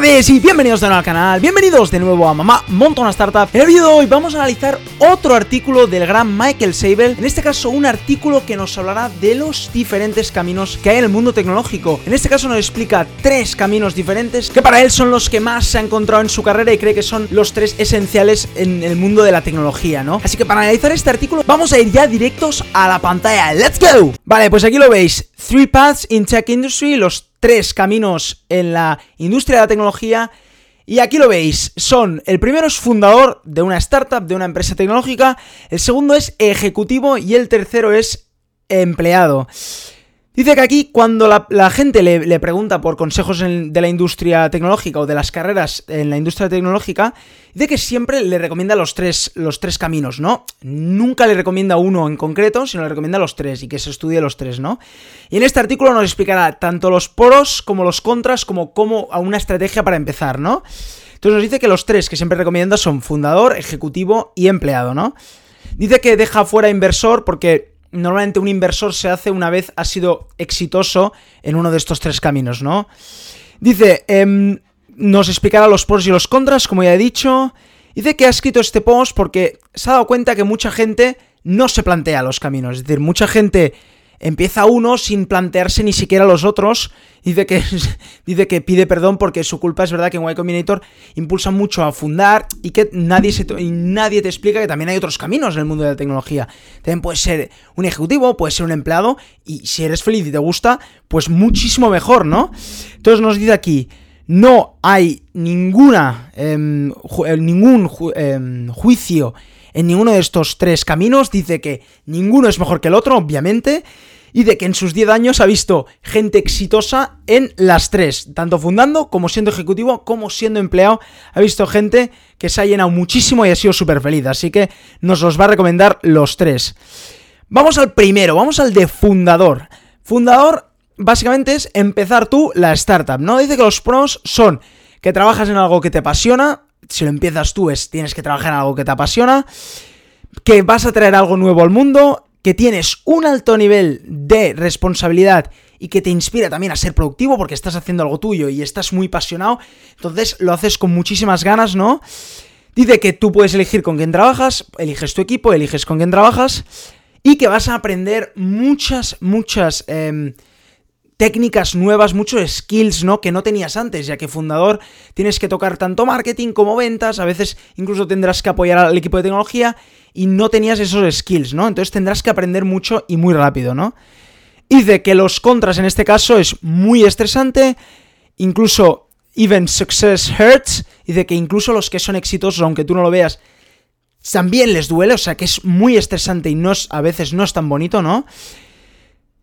tardes y bienvenidos de nuevo al canal, bienvenidos de nuevo a Mamá Monta una Startup. En el vídeo de hoy vamos a analizar otro artículo del gran Michael Sabel, en este caso un artículo que nos hablará de los diferentes caminos que hay en el mundo tecnológico. En este caso nos explica tres caminos diferentes que para él son los que más se ha encontrado en su carrera y cree que son los tres esenciales en el mundo de la tecnología, ¿no? Así que para analizar este artículo vamos a ir ya directos a la pantalla. ¡Let's go! Vale, pues aquí lo veis, Three Paths in Tech Industry, los tres caminos en la industria de la tecnología. Y aquí lo veis, son, el primero es fundador de una startup, de una empresa tecnológica, el segundo es ejecutivo y el tercero es empleado. Dice que aquí cuando la, gente le, pregunta por consejos de la industria tecnológica o de las carreras en la industria tecnológica, dice que siempre le recomienda los tres, los tres caminos, ¿no? Nunca le recomienda uno en concreto, sino le recomienda los tres y que se estudie los tres, ¿no? Y en este artículo nos explicará tanto los poros como los contras, como, como a una estrategia para empezar, ¿no? Entonces nos dice que los tres que siempre recomienda son fundador, ejecutivo y empleado, ¿no? Dice que deja fuera inversor porque normalmente un inversor se hace una vez ha sido exitoso en uno de estos tres caminos, ¿no? Dice, em, nos explicará los pros y los contras, como ya he dicho. Dice que ha escrito este post porque se ha dado cuenta que mucha gente no se plantea los caminos. Es decir, mucha gente empieza uno sin plantearse ni siquiera los otros. Dice que, dice que pide perdón porque su culpa es verdad que en Y Combinator impulsa mucho a fundar y que nadie, nadie te explica que también hay otros caminos en el mundo de la tecnología. También puedes ser un ejecutivo, puedes ser un empleado y si eres feliz y te gusta, pues muchísimo mejor, ¿no? Entonces nos dice aquí, no hay ninguna, em, eh, ningún em, juicio en ninguno de estos tres caminos. Dice que ninguno es mejor que el otro, obviamente. Y de que en sus 10 años ha visto gente exitosa en las tres, tanto fundando como siendo ejecutivo, como siendo empleado. Ha visto gente que se ha llenado muchísimo y ha sido súper feliz. Así que nos los va a recomendar los tres. Vamos al primero, vamos al de fundador. Fundador básicamente es empezar tú la startup, ¿no? Dice que los pros son que trabajas en algo que te apasiona, si lo empiezas tú es tienes que trabajar en algo que te apasiona, que vas a traer algo nuevo al mundo, que tienes un alto nivel de responsabilidad y que te inspira también a ser productivo porque estás haciendo algo tuyo y estás muy apasionado, entonces lo haces con muchísimas ganas, ¿no? Dice que tú puedes elegir con quién trabajas, eliges tu equipo, eliges con quién trabajas y que vas a aprender muchas, muchas... Em, técnicas nuevas, muchos skills, ¿no? Que no tenías antes, ya que fundador tienes que tocar tanto marketing como ventas, a veces incluso tendrás que apoyar al equipo de tecnología y no tenías esos skills, ¿no? Entonces tendrás que aprender mucho y muy rápido, ¿no? Y de que los contras en este caso es muy estresante, incluso even success hurts, y de que incluso los que son exitosos, aunque tú no lo veas, también les duele, o sea que es muy estresante y no a veces no es tan bonito, ¿no?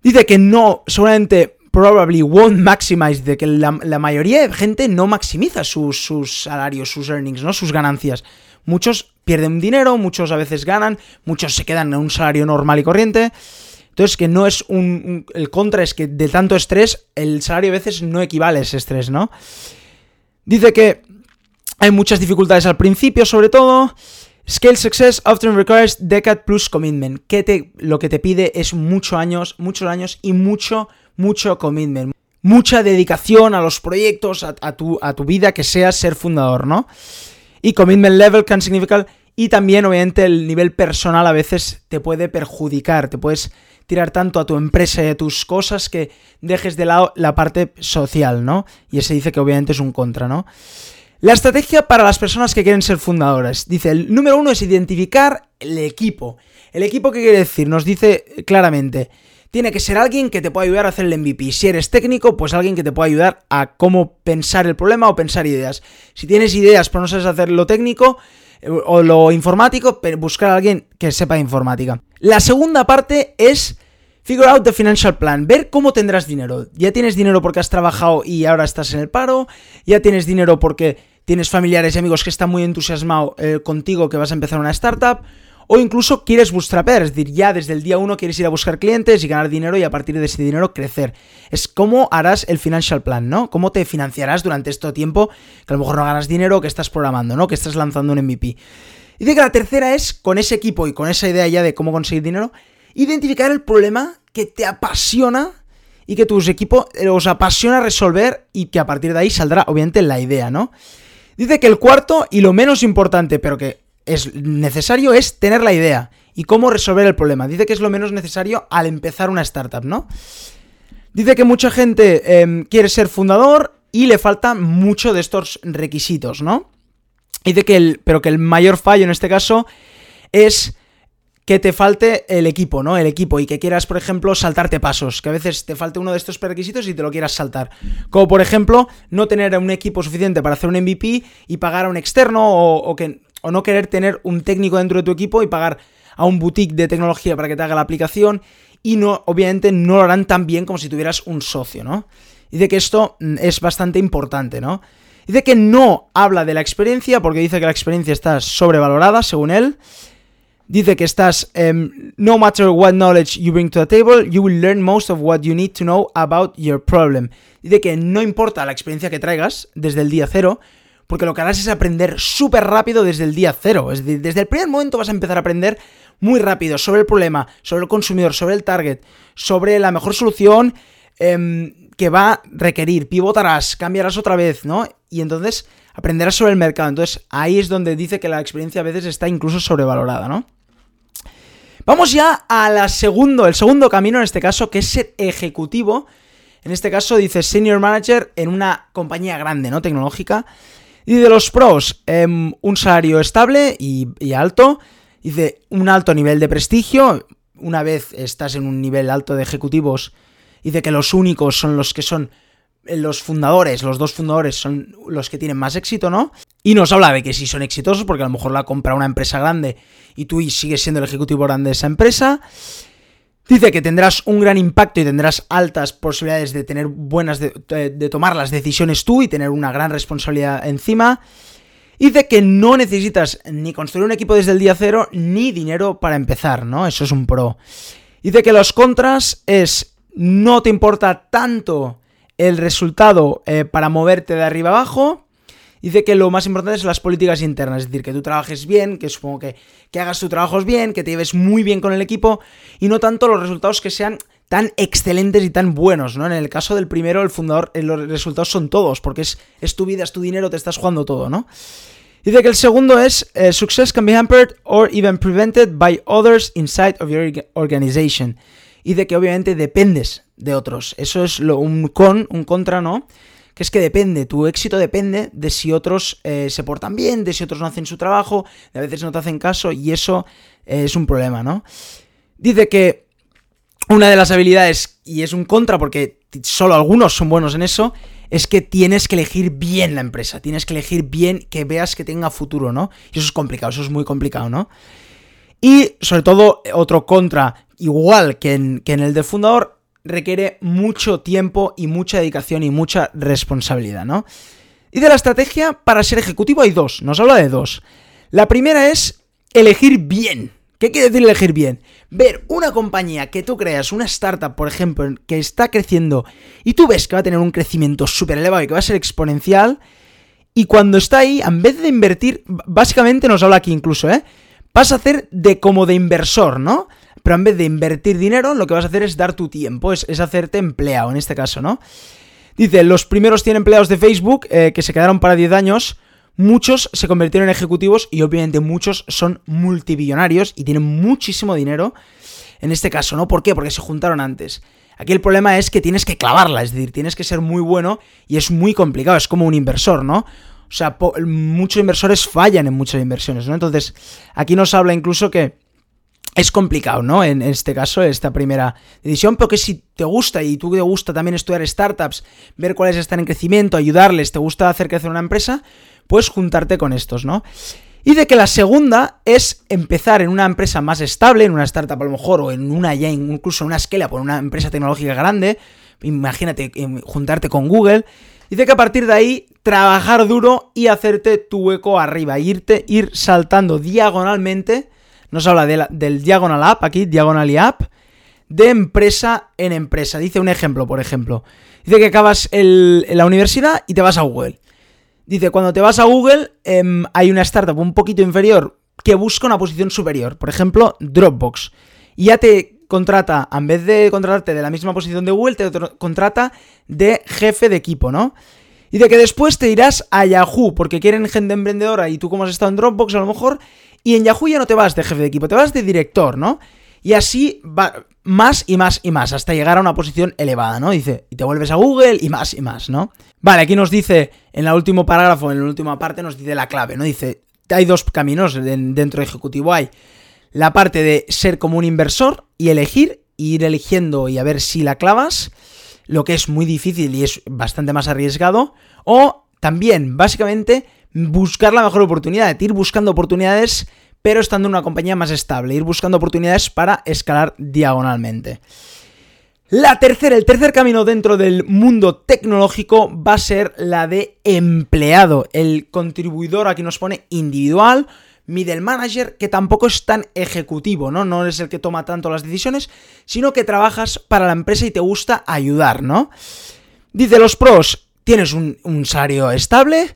Dice que no, seguramente probably won't maximize, de que la, mayoría de gente no maximiza sus, salarios, sus earnings, ¿no? Sus ganancias. Muchos pierden dinero, muchos a veces ganan, muchos se quedan en un salario normal y corriente. Entonces, que no es un, El contra es que de tanto estrés, el salario a veces no equivale a ese estrés, ¿no? Dice que hay muchas dificultades al principio, sobre todo. Scale success often requires decade plus commitment. Que te, lo que te pide es muchos años, muchos años y mucho mucho commitment, mucha dedicación a los proyectos, a, tu, a tu vida que sea ser fundador, ¿no? Y commitment level can significar y también, obviamente, el nivel personal a veces te puede perjudicar, te puedes tirar tanto a tu empresa y a tus cosas que dejes de lado la parte social, ¿no? Y ese dice que obviamente es un contra, ¿no? La estrategia para las personas que quieren ser fundadoras. Dice, el número uno es identificar el equipo. ¿El equipo qué quiere decir? Nos dice claramente, tiene que ser alguien que te pueda ayudar a hacer el MVP. Si eres técnico, pues alguien que te pueda ayudar a cómo pensar el problema o pensar ideas. Si tienes ideas pero no sabes hacer lo técnico eh, o lo informático, buscar a alguien que sepa informática. La segunda parte es Figure out the financial plan, ver cómo tendrás dinero. Ya tienes dinero porque has trabajado y ahora estás en el paro, ya tienes dinero porque tienes familiares y amigos que están muy entusiasmados eh, contigo que vas a empezar una startup, o incluso quieres bootstrapear, es decir, ya desde el día uno quieres ir a buscar clientes y ganar dinero y a partir de ese dinero crecer. Es cómo harás el financial plan, ¿no? Cómo te financiarás durante este tiempo que a lo mejor no ganas dinero, que estás programando, ¿no? Que estás lanzando un MVP. Y que la tercera es, con ese equipo y con esa idea ya de cómo conseguir dinero, identificar el problema que te apasiona y que tu equipo eh, os apasiona resolver y que a partir de ahí saldrá obviamente la idea, ¿no? Dice que el cuarto y lo menos importante, pero que es necesario, es tener la idea y cómo resolver el problema. Dice que es lo menos necesario al empezar una startup, ¿no? Dice que mucha gente em, quiere ser fundador y le faltan mucho de estos requisitos, ¿no? Dice que el, pero que el mayor fallo en este caso es que te falte el equipo, ¿no? El equipo y que quieras, por ejemplo, saltarte pasos, que a veces te falte uno de estos requisitos y te lo quieras saltar. Como por ejemplo, no tener un equipo suficiente para hacer un MVP y pagar a un externo o, que, o no querer tener un técnico dentro de tu equipo y pagar a un boutique de tecnología para que te haga la aplicación y no, obviamente no lo harán tan bien como si tuvieras un socio, ¿no? Dice que esto mm, es bastante importante, ¿no? Dice que no habla de la experiencia porque dice que la experiencia está sobrevalorada, según él dice que estás, em, no matter what knowledge you bring to the table, you will learn most of what you need to know about your problem. Dice que no importa la experiencia que traigas desde el día cero, porque lo que harás es aprender súper rápido desde el día cero. Es decir, desde el primer momento vas a empezar a aprender muy rápido sobre el problema, sobre el consumidor, sobre el target, sobre la mejor solución em, que va a requerir. Pivotarás, cambiarás otra vez, ¿no? Y entonces aprenderás sobre el mercado. Entonces ahí es donde dice que la experiencia a veces está incluso sobrevalorada, ¿no? Vamos ya a la segundo, el segundo camino en este caso, que es ser ejecutivo. En este caso dice Senior Manager en una compañía grande, ¿no? Tecnológica. Y de los pros, em, un salario estable y, y alto. Un alto nivel de prestigio. Una vez estás en un nivel alto de ejecutivos, dice que los únicos son los que son los fundadores, los dos fundadores son los que tienen más éxito, ¿no? Y nos habla de que si son exitosos, porque a lo mejor la compra una empresa grande y tú sigues siendo el ejecutivo grande de esa empresa. Dice que tendrás un gran impacto y tendrás altas posibilidades de tener buenas, de, tomar las decisiones tú y tener una gran responsabilidad encima. Dice que no necesitas ni construir un equipo desde el día cero ni dinero para empezar, ¿no? Eso es un pro. Dice que los contras es no te importa tanto el resultado eh, para moverte de arriba abajo. Dice que lo más importante es las políticas internas, es decir, que tú trabajes bien, que supongo que, que hagas tus trabajos bien, que te lleves muy bien con el equipo y no tanto los resultados que sean tan excelentes y tan buenos, ¿no? En el caso del primero, el fundador, eh, los resultados son todos, porque es, es tu vida, es tu dinero, te estás jugando todo, ¿no? Dice que el segundo es eh, Success can be hampered or even prevented by others inside of your organization. Y de que obviamente dependes de otros. Eso es lo, un con, un contra, ¿no? Que es que depende, tu éxito depende de si otros eh, se portan bien, de si otros no hacen su trabajo, de a veces no te hacen caso y eso eh, es un problema, ¿no? Dice que una de las habilidades, y es un contra porque solo algunos son buenos en eso, es que tienes que elegir bien la empresa, tienes que elegir bien que veas que tenga futuro, ¿no? Y eso es complicado, eso es muy complicado, ¿no? Y sobre todo, otro contra, igual que en, que en el del fundador, requiere mucho tiempo y mucha dedicación y mucha responsabilidad, ¿no? Y de la estrategia para ser ejecutivo hay dos, nos habla de dos. La primera es elegir bien. ¿Qué quiere decir elegir bien? Ver una compañía que tú creas, una startup, por ejemplo, que está creciendo y tú ves que va a tener un crecimiento súper elevado y que va a ser exponencial, y cuando está ahí, en vez de invertir, básicamente nos habla aquí incluso, ¿eh? Vas a hacer de como de inversor, ¿no? Pero en vez de invertir dinero, lo que vas a hacer es dar tu tiempo, es, hacerte empleado en este caso, ¿no? Dice, los primeros 100 empleados de Facebook eh, que se quedaron para 10 años, muchos se convirtieron en ejecutivos y obviamente muchos son multibillonarios y tienen muchísimo dinero en este caso, ¿no? ¿Por qué? Porque se juntaron antes. Aquí el problema es que tienes que clavarla, es decir, tienes que ser muy bueno y es muy complicado, es como un inversor, ¿no? O sea, muchos inversores fallan en muchas inversiones, ¿no? Entonces, aquí nos habla incluso que es complicado, ¿no? En este caso, esta primera decisión, pero que si te gusta y tú te gusta también estudiar startups, ver cuáles están en crecimiento, ayudarles, te gusta hacer crecer una empresa, puedes juntarte con estos, ¿no? Y de que la segunda es empezar en una empresa más estable, en una startup a lo mejor, o en una ya incluso en una esquela, por una empresa tecnológica grande, imagínate em, juntarte con Google, y de que a partir de ahí trabajar duro y hacerte tu hueco arriba, irte, ir saltando diagonalmente nos habla del Diagonal App, aquí, Diagonal y App, de empresa en empresa. Dice un ejemplo, por ejemplo. Dice que acabas en la universidad y te vas a Google. Dice, cuando te vas a Google, em, hay una startup un poquito inferior que busca una posición superior. Por ejemplo, Dropbox. Y ya te contrata, en vez de contratarte de la misma posición de Google, te contrata de jefe de equipo, ¿no? Y de que después te irás a Yahoo, porque quieren gente emprendedora y tú como has estado en Dropbox a lo mejor, y en Yahoo ya no te vas de jefe de equipo, te vas de director, ¿no? Y así va más y más y más, hasta llegar a una posición elevada, ¿no? Dice, y te vuelves a Google y más y más, ¿no? Vale, aquí nos dice, en el último parágrafo, en la última parte, nos dice la clave, ¿no? Dice, hay dos caminos dentro de Ejecutivo. Hay la parte de ser como un inversor y elegir, ir eligiendo y a ver si la clavas, lo que es muy difícil y es bastante más arriesgado. O también, básicamente, buscar la mejor oportunidad, ir buscando oportunidades, pero estando en una compañía más estable, ir buscando oportunidades para escalar diagonalmente. La tercera, el tercer camino dentro del mundo tecnológico va a ser la de empleado, el contribuidor aquí nos pone individual, middle manager, que tampoco es tan ejecutivo, ¿no? No es el que toma tanto las decisiones, sino que trabajas para la empresa y te gusta ayudar, ¿no? Dice los pros, tienes un, un salario estable,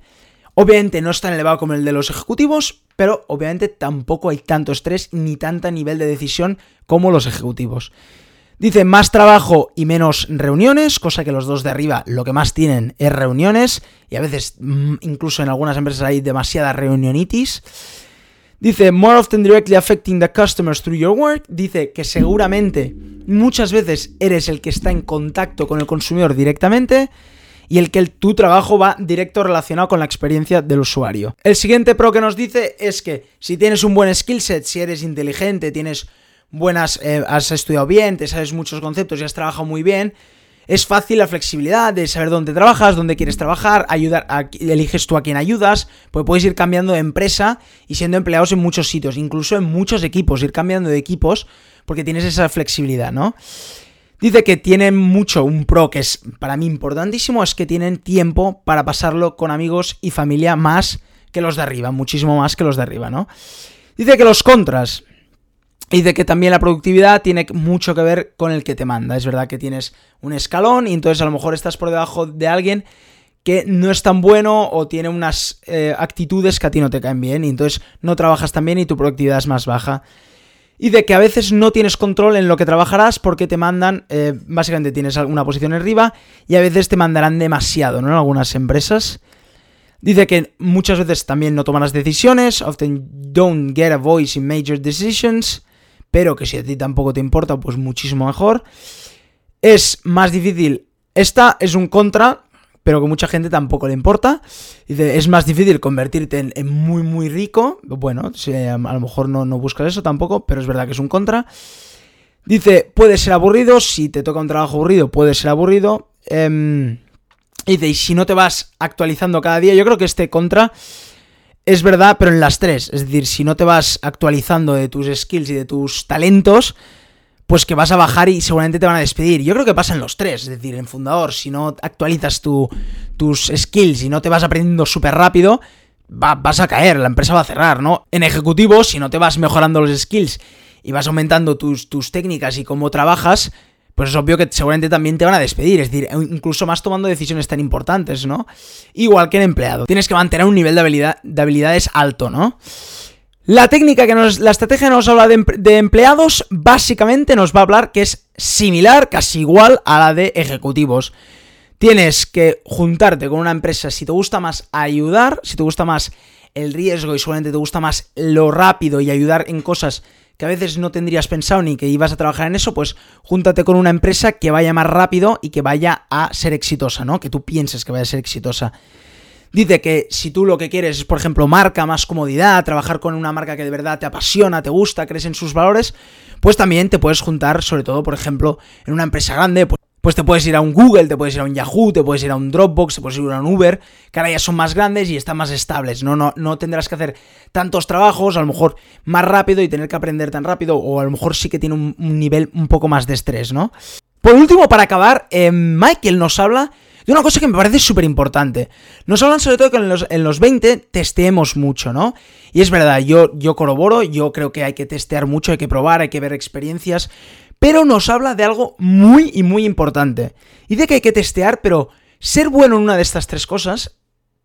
obviamente no es tan elevado como el de los ejecutivos, pero obviamente tampoco hay tanto estrés ni tanta nivel de decisión como los ejecutivos. Dice más trabajo y menos reuniones, cosa que los dos de arriba lo que más tienen es reuniones y a veces mm, incluso en algunas empresas hay demasiada reunionitis. Dice more often directly affecting the customers through your work. Dice que seguramente muchas veces eres el que está en contacto con el consumidor directamente y el que tu trabajo va directo relacionado con la experiencia del usuario. El siguiente pro que nos dice es que si tienes un buen skill set, si eres inteligente, tienes buenas, eh, has estudiado bien, te sabes muchos conceptos y has trabajado muy bien, es fácil la flexibilidad de saber dónde trabajas, dónde quieres trabajar, ayudar a, eliges tú a quién ayudas, pues puedes ir cambiando de empresa y siendo empleados en muchos sitios, incluso en muchos equipos, ir cambiando de equipos porque tienes esa flexibilidad, ¿no? Dice que tienen mucho, un pro que es para mí importantísimo, es que tienen tiempo para pasarlo con amigos y familia más que los de arriba, muchísimo más que los de arriba, ¿no? Dice que los contras, y de que también la productividad tiene mucho que ver con el que te manda. Es verdad que tienes un escalón y entonces a lo mejor estás por debajo de alguien que no es tan bueno o tiene unas eh, actitudes que a ti no te caen bien y entonces no trabajas tan bien y tu productividad es más baja. Y de que a veces no tienes control en lo que trabajarás porque te mandan, eh, básicamente tienes alguna posición arriba y a veces te mandarán demasiado, ¿no? En algunas empresas. Dice que muchas veces también no toman las decisiones, often don't get a voice in major decisions pero que si a ti tampoco te importa, pues muchísimo mejor. Es más difícil, esta es un contra, pero que mucha gente tampoco le importa. Dice, es más difícil convertirte en, muy, muy rico. Bueno, a lo mejor no, no buscas eso tampoco, pero es verdad que es un contra. Dice, puede ser aburrido, si te toca un trabajo aburrido, puede ser aburrido. Eh, dice, y si no te vas actualizando cada día, yo creo que este contra es verdad, pero en las tres. Es decir, si no te vas actualizando de tus skills y de tus talentos, pues que vas a bajar y seguramente te van a despedir. Yo creo que pasa en los tres. Es decir, en fundador, si no actualizas tus skills y no te vas aprendiendo súper rápido, vas a caer, la empresa va a cerrar, ¿no? En ejecutivo, si no te vas mejorando los skills y vas aumentando tus, tus técnicas y cómo trabajas, pues es obvio que seguramente también te van a despedir, es decir, incluso más tomando decisiones tan importantes, ¿no? Igual que en empleado. Tienes que mantener un nivel de, habilidad, de habilidades alto, ¿no? La técnica que nos, la estrategia que nos habla de, de, empleados, básicamente nos va a hablar que es similar, casi igual a la de ejecutivos. Tienes que juntarte con una empresa si te gusta más ayudar, si te gusta más el riesgo y seguramente te gusta más lo rápido y ayudar en cosas que a veces no tendrías pensado ni que ibas a trabajar en eso, pues júntate con una empresa que vaya más rápido y que vaya a ser exitosa, ¿no? Que tú pienses que vaya a ser exitosa. Dice que si tú lo que quieres es, por ejemplo, marca, más comodidad, trabajar con una marca que de verdad te apasiona, te gusta, crees en sus valores, pues también te puedes juntar, sobre todo, por ejemplo, en una empresa grande, pues pues te puedes ir a un Google, te puedes ir a un Yahoo, te puedes ir a un Dropbox, te puedes ir a un Uber, que ahora ya son más grandes y están más estables. No, no, no tendrás que hacer tantos trabajos, a lo mejor más rápido y tener que aprender tan rápido, o a lo mejor sí que tiene un, nivel un poco más de estrés, ¿no? Por último, para acabar, eh, Michael nos habla de una cosa que me parece súper importante. Nos hablan sobre todo que en los, en los 20 testeemos mucho, ¿no? Y es verdad, yo, yo corroboro, yo creo que hay que testear mucho, hay que probar, hay que ver experiencias, pero nos habla de algo muy y muy importante. Y de que hay que testear, pero ser bueno en una de estas tres cosas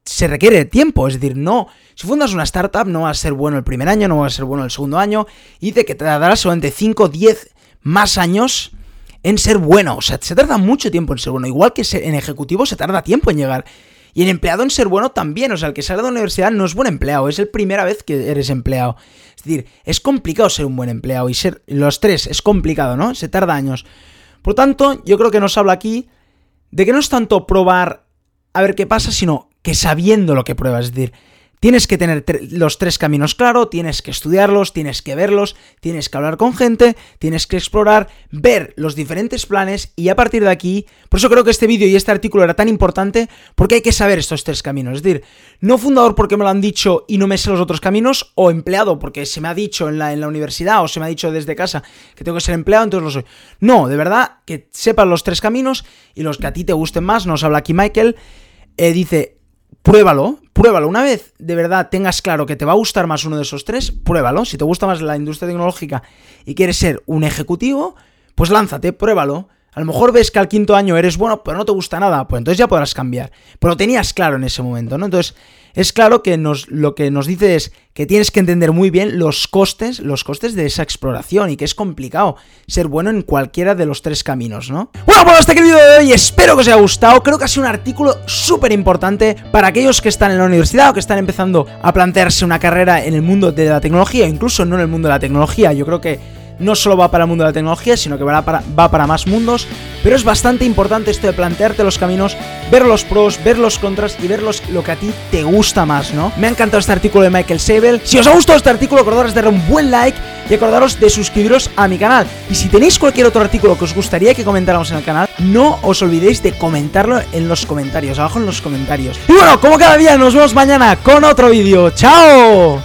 se requiere tiempo. Es decir, no, si fundas una startup no vas a ser bueno el primer año, no vas a ser bueno el segundo año, y de que te dará solamente 5, 10, más años en ser bueno. O sea, se tarda mucho tiempo en ser bueno. Igual que en ejecutivo se tarda tiempo en llegar. Y en empleado en ser bueno también. O sea, el que sale de la universidad no es buen empleado. Es la primera vez que eres empleado. Es decir, es complicado ser un buen empleado. Y ser los tres es complicado, ¿no? Se tarda años. Por tanto, yo creo que nos habla aquí de que no es tanto probar a ver qué pasa, sino que sabiendo lo que pruebas. Es decir, Tienes que tener los tres caminos claros, tienes que estudiarlos, tienes que verlos, tienes que hablar con gente, tienes que explorar, ver los diferentes planes y a partir de aquí, por eso creo que este vídeo y este artículo era tan importante porque hay que saber estos tres caminos. Es decir, no fundador porque me lo han dicho y no me sé los otros caminos o empleado porque se me ha dicho en la, en la universidad o se me ha dicho desde casa que tengo que ser empleado, entonces lo soy. No, de verdad, que sepas los tres caminos y los que a ti te gusten más. Nos habla aquí Michael. Eh, dice, pruébalo, pruébalo. Una vez de verdad tengas claro que te va a gustar más uno de esos tres, pruébalo. Si te gusta más la industria tecnológica y quieres ser un ejecutivo, pues lánzate, pruébalo. A lo mejor ves que al quinto año eres bueno, pero no te gusta nada, pues entonces ya podrás cambiar. Pero lo tenías claro en ese momento, ¿no? Entonces, es claro que nos, lo que nos dice es que tienes que entender muy bien los costes, los costes de esa exploración y que es complicado ser bueno en cualquiera de los tres caminos, ¿no? Bueno, pues hasta aquí el vídeo de hoy, espero que os haya gustado, creo que ha sido un artículo súper importante para aquellos que están en la universidad o que están empezando a plantearse una carrera en el mundo de la tecnología, incluso no en el mundo de la tecnología, yo creo que no solo va para el mundo de la tecnología, sino que va para, más mundos, pero es bastante importante esto de plantearte los caminos, ver los pros, ver los contras y ver lo que a ti te gusta más, ¿no? Me ha encantado este artículo de Michael Sabel. Si os ha gustado este artículo, acordaros de darle un buen like y acordaros de suscribiros a mi canal. Y si tenéis cualquier otro artículo que os gustaría que comentáramos en el canal, no os olvidéis de comentarlo en los comentarios, abajo en los comentarios. Y bueno, como cada día, nos vemos mañana con otro vídeo. ¡Chao!